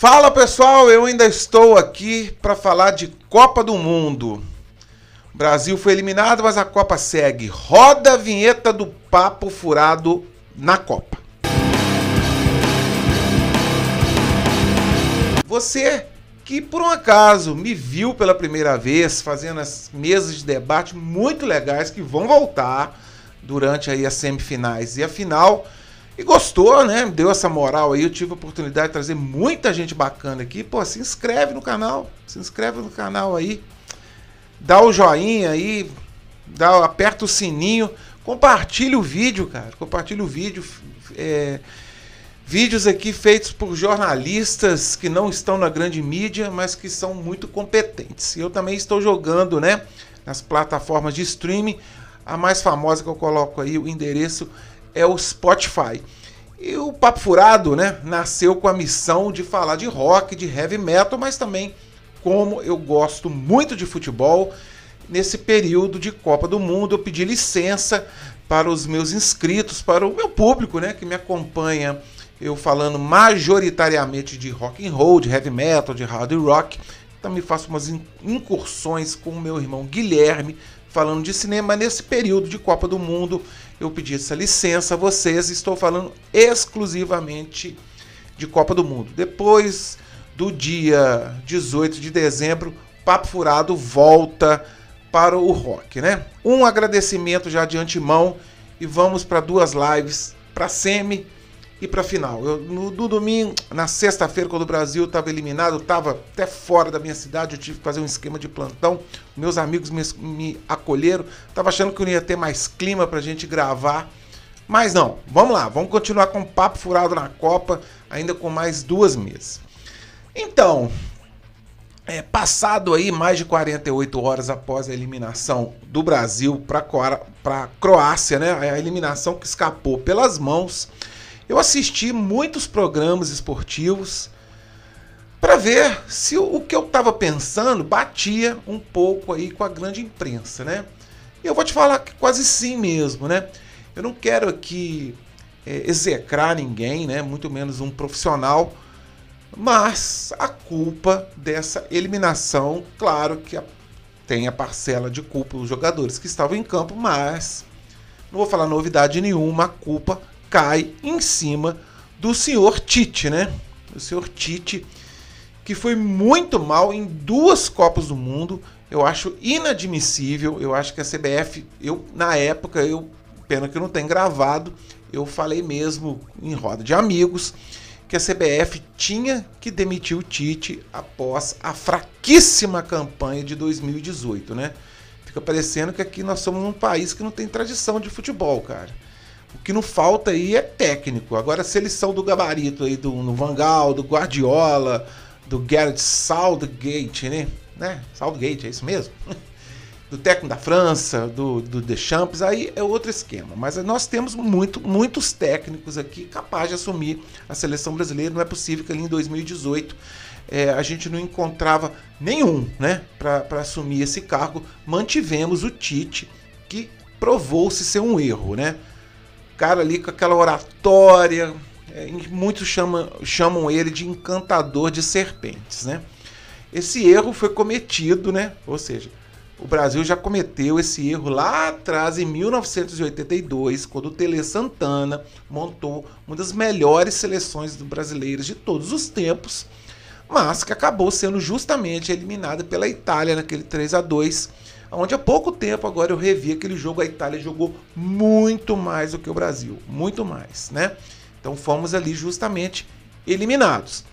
Fala pessoal, eu ainda estou aqui para falar de Copa do Mundo. O Brasil foi eliminado, mas a Copa segue. Roda a vinheta do Papo Furado na Copa. Você que por um acaso me viu pela primeira vez fazendo as mesas de debate muito legais que vão voltar durante aí as semifinais e a final e gostou, né? Deu essa moral aí. Eu tive a oportunidade de trazer muita gente bacana aqui. Pô, se inscreve no canal. Se inscreve no canal aí. Dá o joinha aí. Dá, aperta o sininho. Compartilha o vídeo, cara. Compartilha o vídeo. É, vídeos aqui feitos por jornalistas que não estão na grande mídia, mas que são muito competentes. Eu também estou jogando, né? Nas plataformas de streaming. A mais famosa que eu coloco aí, o endereço é o Spotify. E o Papo Furado, né, nasceu com a missão de falar de rock, de heavy metal, mas também como eu gosto muito de futebol, nesse período de Copa do Mundo, eu pedi licença para os meus inscritos, para o meu público, né, que me acompanha, eu falando majoritariamente de rock and roll, de heavy metal, de hard rock. Também faço umas incursões com o meu irmão Guilherme, falando de cinema nesse período de Copa do Mundo eu pedi essa licença a vocês. Estou falando exclusivamente de Copa do Mundo. Depois do dia 18 de dezembro, Papo Furado volta para o rock, né? Um agradecimento já de antemão e vamos para duas lives para semi e para final. Eu, no, no, domingo, na sexta-feira, quando o Brasil estava eliminado, estava até fora da minha cidade, eu tive que fazer um esquema de plantão. Meus amigos me, me acolheram, estava achando que eu ia ter mais clima para a gente gravar. Mas não, vamos lá, vamos continuar com o papo furado na Copa, ainda com mais duas meses. Então, é, passado aí mais de 48 horas após a eliminação do Brasil para a Croácia, né? A eliminação que escapou pelas mãos eu assisti muitos programas esportivos para ver se o que eu estava pensando batia um pouco aí com a grande imprensa, né? E eu vou te falar que quase sim mesmo, né? Eu não quero aqui é, execrar ninguém, né? Muito menos um profissional, mas a culpa dessa eliminação, claro que tem a parcela de culpa dos jogadores que estavam em campo, mas não vou falar novidade nenhuma, a culpa cai em cima do senhor Tite, né? O senhor Tite, que foi muito mal em duas Copas do Mundo. Eu acho inadmissível. Eu acho que a CBF, eu na época, eu pena que não tenho gravado, eu falei mesmo em roda de amigos que a CBF tinha que demitir o Tite após a fraquíssima campanha de 2018, né? Fica parecendo que aqui nós somos um país que não tem tradição de futebol, cara. O que não falta aí é técnico. Agora, se eles são do gabarito aí do no Vangal, do Guardiola, do Gareth Southgate, né? né? Southgate, é isso mesmo? do técnico da França, do, do Deschamps, aí é outro esquema. Mas nós temos muito, muitos técnicos aqui capazes de assumir a seleção brasileira. Não é possível que ali em 2018 é, a gente não encontrava nenhum né, para assumir esse cargo. Mantivemos o Tite, que provou-se ser um erro, né? Cara ali com aquela oratória. É, muitos chamam, chamam ele de encantador de serpentes, né? Esse erro foi cometido, né? Ou seja, o Brasil já cometeu esse erro lá atrás, em 1982, quando o Tele Santana montou uma das melhores seleções brasileiras de todos os tempos, mas que acabou sendo justamente eliminada pela Itália naquele 3 a 2 onde há pouco tempo agora eu revi aquele jogo, a Itália jogou muito mais do que o Brasil, muito mais, né? Então fomos ali justamente eliminados.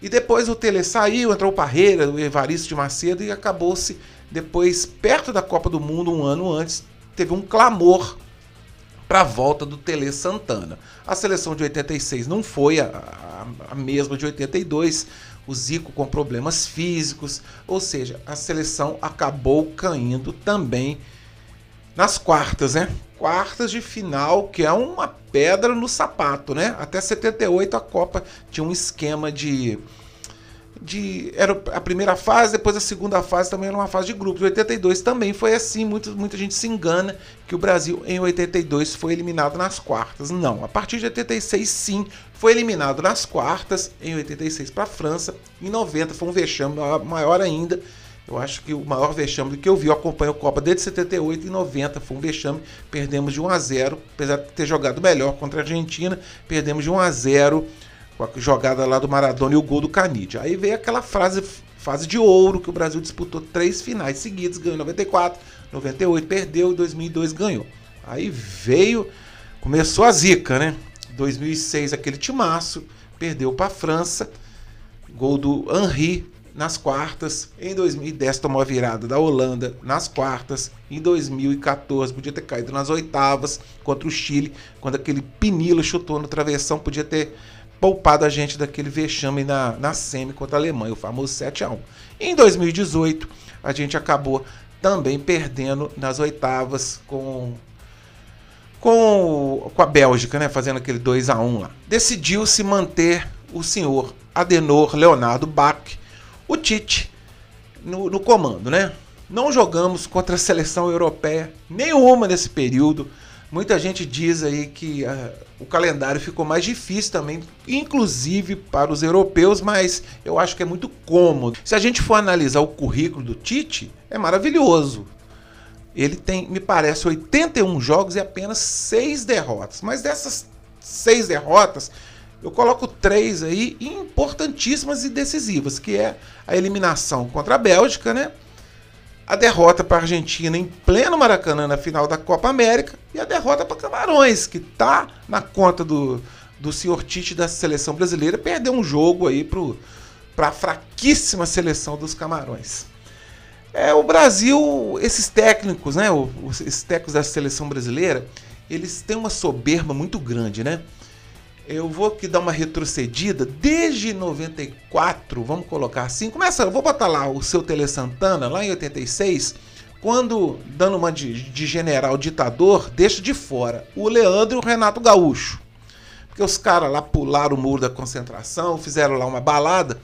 E depois o Tele saiu, entrou o Parreira, o Evaristo de Macedo e acabou-se depois, perto da Copa do Mundo, um ano antes, teve um clamor para a volta do Tele Santana. A seleção de 86 não foi a, a, a mesma de 82, o Zico com problemas físicos, ou seja, a seleção acabou caindo também nas quartas, né? Quartas de final, que é uma pedra no sapato, né? Até 78 a Copa tinha um esquema de de. Era a primeira fase, depois a segunda fase também era uma fase de grupos. 82 também foi assim, muito, muita gente se engana que o Brasil em 82 foi eliminado nas quartas. Não, a partir de 86 sim, foi eliminado nas quartas, em 86 para a França, em 90 foi um vexame maior ainda. Eu acho que o maior vexame que eu vi, eu acompanho a Copa desde 78 e 90, foi um vexame, perdemos de 1 a 0, apesar de ter jogado melhor contra a Argentina, perdemos de 1 a 0 com a jogada lá do Maradona e o gol do Canidia. Aí veio aquela frase, fase de ouro que o Brasil disputou três finais seguidas, ganhou em 94, 98 perdeu e 2002 ganhou. Aí veio, começou a zica, né? 2006 aquele timaço, perdeu para a França, gol do Henri nas quartas. Em 2010 tomou a virada da Holanda nas quartas. Em 2014 podia ter caído nas oitavas contra o Chile, quando aquele Pinilo chutou no travessão, podia ter poupado a gente daquele vexame na, na semi contra a Alemanha, o famoso 7 a 1 Em 2018, a gente acabou também perdendo nas oitavas com com, com a Bélgica, né, fazendo aquele 2 a 1 lá. Decidiu-se manter o senhor Adenor Leonardo Bach, o Tite, no, no comando, né? Não jogamos contra a seleção europeia nenhuma nesse período. Muita gente diz aí que uh, o calendário ficou mais difícil também, inclusive para os europeus, mas eu acho que é muito cômodo. Se a gente for analisar o currículo do Tite, é maravilhoso. Ele tem, me parece, 81 jogos e apenas 6 derrotas. Mas dessas 6 derrotas, eu coloco três aí importantíssimas e decisivas, que é a eliminação contra a Bélgica, né? A derrota para a Argentina em pleno Maracanã na final da Copa América e a derrota para Camarões, que está na conta do, do senhor Tite da seleção brasileira, perdeu um jogo aí para a fraquíssima seleção dos Camarões. É, o Brasil, esses técnicos, né, os, esses técnicos da seleção brasileira, eles têm uma soberba muito grande, né? Eu vou aqui dar uma retrocedida desde 94, vamos colocar assim. Começa, eu vou botar lá o seu Tele Santana, lá em 86, quando, dando uma de, de general ditador, deixa de fora o Leandro e o Renato Gaúcho. Porque os caras lá pularam o muro da concentração, fizeram lá uma balada,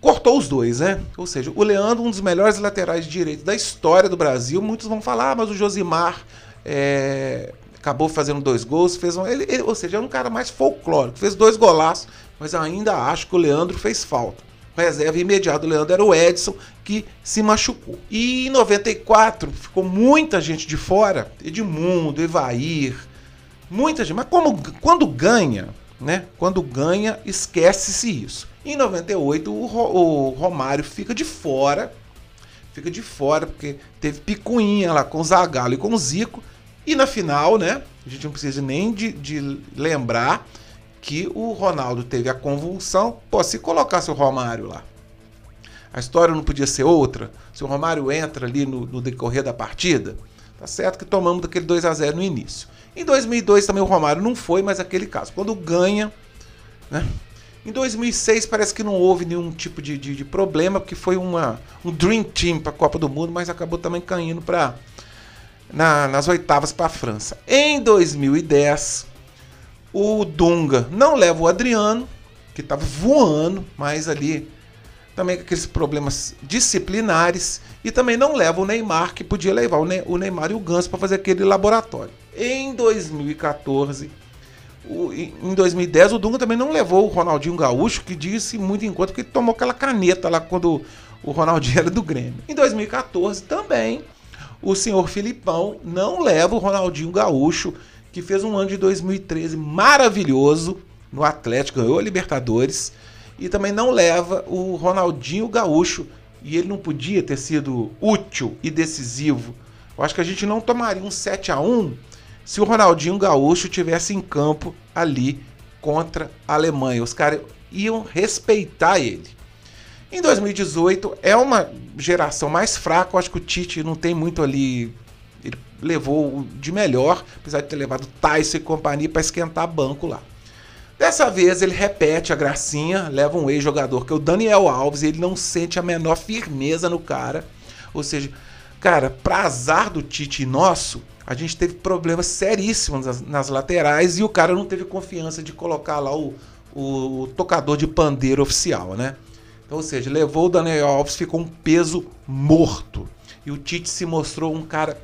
cortou os dois, né? Ou seja, o Leandro, um dos melhores laterais de direito da história do Brasil. Muitos vão falar, ah, mas o Josimar é, acabou fazendo dois gols, fez um, ele, ele, ou seja, é um cara mais folclórico, fez dois golaços, mas ainda acho que o Leandro fez falta. O reserva imediato do Leandro era o Edson, que se machucou. E em 94 ficou muita gente de fora, Edmundo, Evair, muita gente. Mas como, quando ganha, né? Quando ganha, esquece-se isso. Em 98 o, o Romário fica de fora, fica de fora porque teve picuinha lá com o Zagallo e com o Zico e na final, né? A gente não precisa nem de, de lembrar que o Ronaldo teve a convulsão. Pô, se colocasse o Romário lá, a história não podia ser outra. Se o Romário entra ali no, no decorrer da partida, tá certo que tomamos daquele 2 a 0 no início. Em 2002 também o Romário não foi, mas aquele caso. Quando ganha, né? Em 2006 parece que não houve nenhum tipo de, de, de problema, porque foi uma, um Dream Team para a Copa do Mundo, mas acabou também caindo para na, nas oitavas para a França. Em 2010, o Dunga não leva o Adriano, que estava voando, mas ali também com aqueles problemas disciplinares, e também não leva o Neymar, que podia levar o Neymar e o Ganso para fazer aquele laboratório. Em 2014, o, em 2010, o Dunga também não levou o Ronaldinho Gaúcho, que disse muito conta que tomou aquela caneta lá quando o Ronaldinho era do Grêmio. Em 2014 também o senhor Filipão não leva o Ronaldinho Gaúcho, que fez um ano de 2013 maravilhoso no Atlético, ganhou a Libertadores, e também não leva o Ronaldinho Gaúcho, e ele não podia ter sido útil e decisivo. Eu acho que a gente não tomaria um 7 a 1 se o Ronaldinho Gaúcho tivesse em campo ali contra a Alemanha. Os caras iam respeitar ele. Em 2018 é uma geração mais fraca, eu acho que o Tite não tem muito ali. Ele levou de melhor, apesar de ter levado Tyson e companhia para esquentar banco lá. Dessa vez ele repete a gracinha, leva um ex-jogador que é o Daniel Alves, e ele não sente a menor firmeza no cara. Ou seja, cara, pra azar do Tite nosso, a gente teve problemas seríssimos nas, nas laterais e o cara não teve confiança de colocar lá o, o tocador de pandeiro oficial, né? Então, ou seja, levou o Daniel Alves, ficou um peso morto. E o Tite se mostrou um cara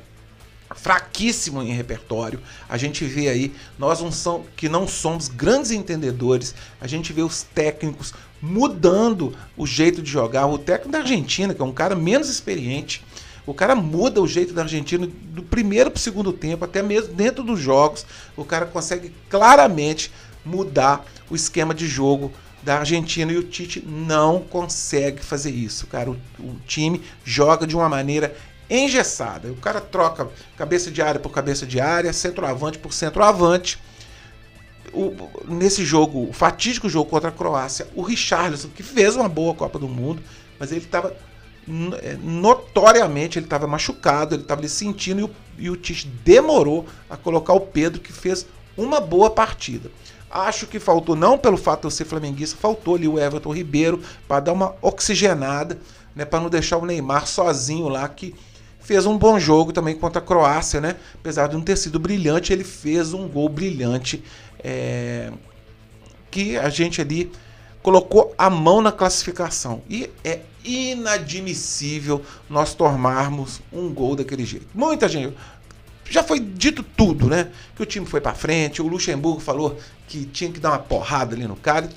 fraquíssimo em repertório. A gente vê aí, nós não são, que não somos grandes entendedores, a gente vê os técnicos mudando o jeito de jogar. O técnico da Argentina, que é um cara menos experiente, o cara muda o jeito da Argentina do primeiro para o segundo tempo, até mesmo dentro dos jogos. O cara consegue claramente mudar o esquema de jogo da Argentina e o Tite não consegue fazer isso, cara. O, o time joga de uma maneira engessada. O cara troca cabeça de área por cabeça de área, centroavante por centroavante. O, nesse jogo, o fatídico jogo contra a Croácia, o Richarlison, que fez uma boa Copa do Mundo, mas ele estava é, notoriamente ele estava machucado, ele estava sentindo e o, e o Tite demorou a colocar o Pedro, que fez uma boa partida. Acho que faltou, não pelo fato de eu ser flamenguista, faltou ali o Everton Ribeiro para dar uma oxigenada, né, para não deixar o Neymar sozinho lá, que fez um bom jogo também contra a Croácia, né? Apesar de não ter sido brilhante, ele fez um gol brilhante é, que a gente ali colocou a mão na classificação. E é inadmissível nós tomarmos um gol daquele jeito. Muita gente. Já foi dito tudo, né? Que o time foi para frente, o Luxemburgo falou que tinha que dar uma porrada ali no cara.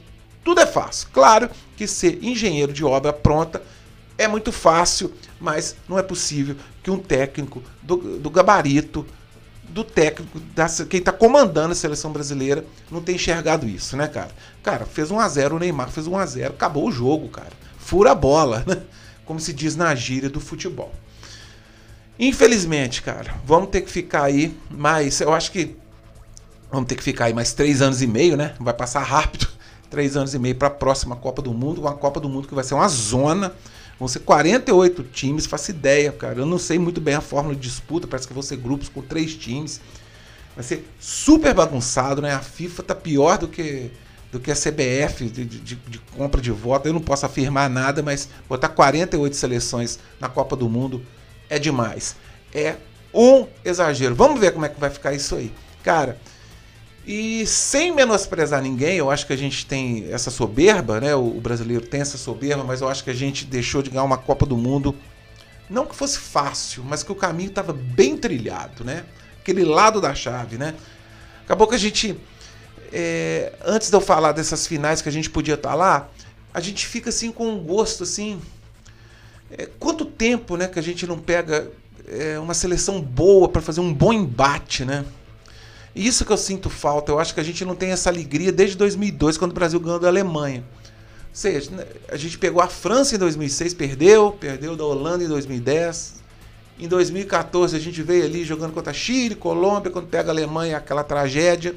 Tudo é fácil. Claro que ser engenheiro de obra pronta é muito fácil, mas não é possível que um técnico do, do gabarito do técnico, da, quem está comandando a seleção brasileira, não tem enxergado isso, né, cara? Cara, fez 1 a 0 o Neymar fez 1 a 0 acabou o jogo, cara. Fura a bola, né? Como se diz na gíria do futebol. Infelizmente, cara, vamos ter que ficar aí mais. Eu acho que vamos ter que ficar aí mais três anos e meio, né? Vai passar rápido. Três anos e meio para a próxima Copa do Mundo. Uma Copa do Mundo que vai ser uma zona Vão ser 48 times, faço ideia, cara. Eu não sei muito bem a fórmula de disputa, parece que vão ser grupos com três times. Vai ser super bagunçado, né? A FIFA tá pior do que do que a CBF de, de, de, compra de voto. Eu não posso afirmar nada, mas botar 48 seleções na Copa do Mundo é demais. É um exagero. Vamos ver como é que vai ficar isso aí. Cara, e sem menosprezar ninguém, eu acho que a gente tem essa soberba, né? O, brasileiro tem essa soberba, mas eu acho que a gente deixou de ganhar uma Copa do Mundo. Não que fosse fácil, mas que o caminho estava bem trilhado, né? Aquele lado da chave, né? Acabou que a gente. É, antes de eu falar dessas finais que a gente podia estar tá lá, a gente fica assim com um gosto assim. É, quanto tempo né, que a gente não pega é, uma seleção boa para fazer um bom embate, né? Isso que eu sinto falta. Eu acho que a gente não tem essa alegria desde 2002, quando o Brasil ganhou da Alemanha. Ou seja, né, a gente pegou a França em 2006, perdeu, perdeu da Holanda em 2010. Em 2014 a gente veio ali jogando contra Chile, Colômbia, quando pega a Alemanha, aquela tragédia.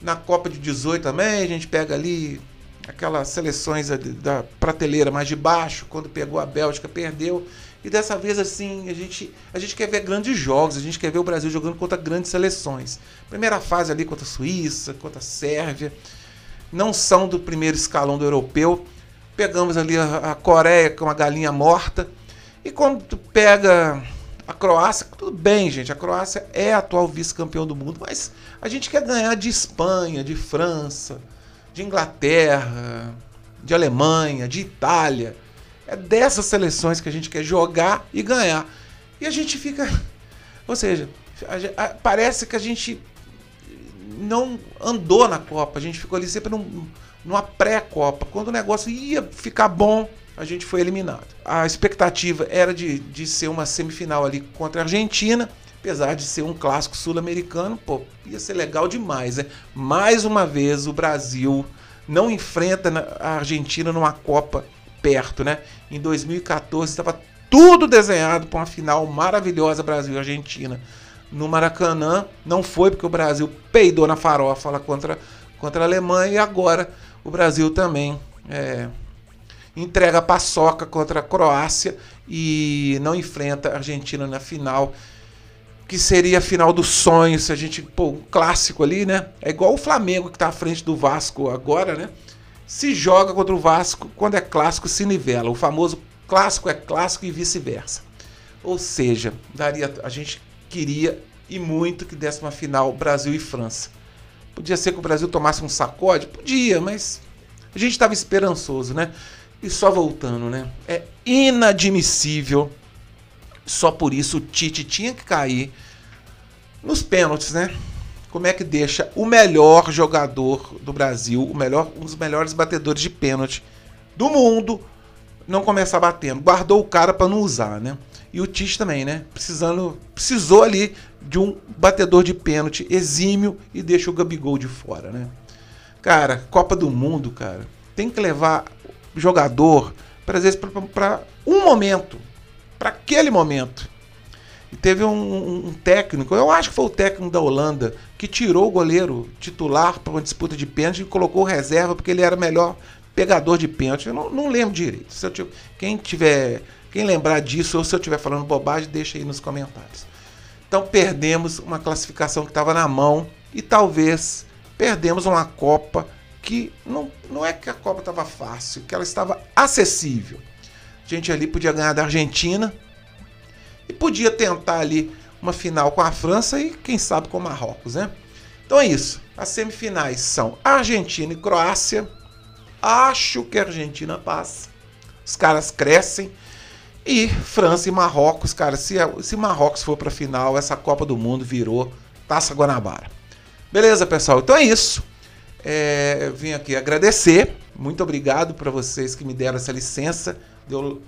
Na Copa de 18 também, a gente pega ali aquelas seleções da prateleira mais de baixo, quando pegou a Bélgica, perdeu. E dessa vez, assim, a gente, a gente quer ver grandes jogos, a gente quer ver o Brasil jogando contra grandes seleções. Primeira fase ali contra a Suíça, contra a Sérvia. Não são do primeiro escalão do europeu. Pegamos ali a, a Coreia com uma galinha morta. E quando tu pega a Croácia, tudo bem, gente. A Croácia é a atual vice-campeão do mundo, mas a gente quer ganhar de Espanha, de França, de Inglaterra, de Alemanha, de Itália. É dessas seleções que a gente quer jogar e ganhar. E a gente fica. Ou seja, a, a, parece que a gente não andou na Copa. A gente ficou ali sempre num, numa pré-Copa. Quando o negócio ia ficar bom, a gente foi eliminado. A expectativa era de, de ser uma semifinal ali contra a Argentina. Apesar de ser um clássico sul-americano, pô, ia ser legal demais, né? Mais uma vez o Brasil não enfrenta a Argentina numa Copa perto, né? Em 2014 estava tudo desenhado para uma final maravilhosa Brasil-Argentina. No Maracanã não foi porque o Brasil peidou na farofa lá contra, contra a Alemanha e agora o Brasil também é, entrega paçoca contra a Croácia e não enfrenta a Argentina na final que seria a final do sonho se a gente pô um clássico ali né é igual o Flamengo que está à frente do Vasco agora né se joga contra o Vasco, quando é clássico se nivela. O famoso clássico é clássico e vice-versa. Ou seja, daria, a gente queria e muito que desse uma final Brasil e França. Podia ser que o Brasil tomasse um sacode? Podia, mas a gente estava esperançoso, né? E só voltando, né? É inadmissível. Só por isso o Tite tinha que cair nos pênaltis, né? Como é que deixa o melhor jogador do Brasil, o melhor, um dos melhores batedores de pênalti do mundo, não começar batendo? Guardou o cara para não usar, né? E o Tite também, né? Precisando, precisou ali de um batedor de pênalti exímio e deixa o Gabigol de fora, né? Cara, Copa do Mundo, cara, tem que levar jogador, para às vezes, para um momento, para aquele momento. E teve um, um, técnico, eu acho que foi o técnico da Holanda, que tirou o goleiro titular para uma disputa de pênalti e colocou reserva porque ele era melhor pegador de pênalti. Eu não, não lembro direito. Se eu tiver, quem tiver, quem lembrar disso ou se eu estiver falando bobagem, deixa aí nos comentários. Então perdemos uma classificação que estava na mão e talvez perdemos uma Copa que não, não é que a Copa estava fácil, que ela estava acessível. A gente ali podia ganhar da Argentina e podia tentar ali uma final com a França e quem sabe com o Marrocos, né? Então é isso. As semifinais são Argentina e Croácia. Acho que a Argentina passa. Os caras crescem. E França e Marrocos, cara, se, se Marrocos for para final, essa Copa do Mundo virou Taça Guanabara. Beleza, pessoal? Então é isso. É, eu vim aqui agradecer. Muito obrigado para vocês que me deram essa licença de eu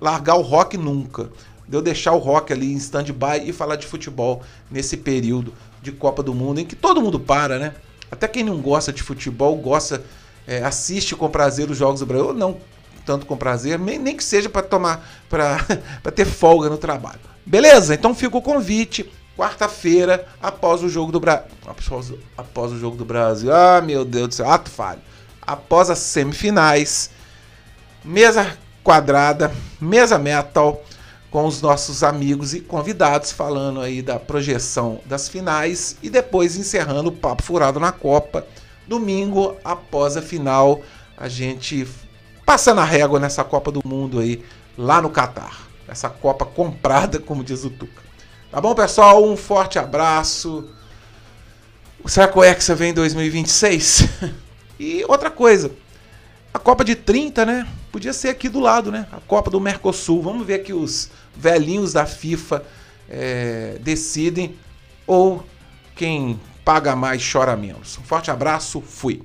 largar o rock nunca. De eu deixar o rock ali em stand-by e falar de futebol nesse período de Copa do Mundo em que todo mundo para, né? Até quem não gosta de futebol gosta, é, assiste com prazer os jogos do Brasil. Eu não tanto com prazer, nem que seja para tomar, para ter folga no trabalho. Beleza? Então fica o convite. Quarta-feira, após o jogo do Brasil. Após, após, o jogo do Brasil. Ah, meu Deus do céu, ato falho. Após as semifinais, mesa quadrada, mesa metal, com os nossos amigos e convidados falando aí da projeção das finais e depois encerrando o papo furado na Copa. Domingo, após a final, a gente passando a régua nessa Copa do Mundo aí, lá no Catar. Essa Copa comprada, como diz o Tuca. Tá bom, pessoal? Um forte abraço. Será que o Hexa vem em 2026? e outra coisa, a Copa de 30, né? Podia ser aqui do lado, né? A Copa do Mercosul. Vamos ver que os velhinhos da FIFA é, decidem ou quem paga mais chora menos. Um forte abraço, fui.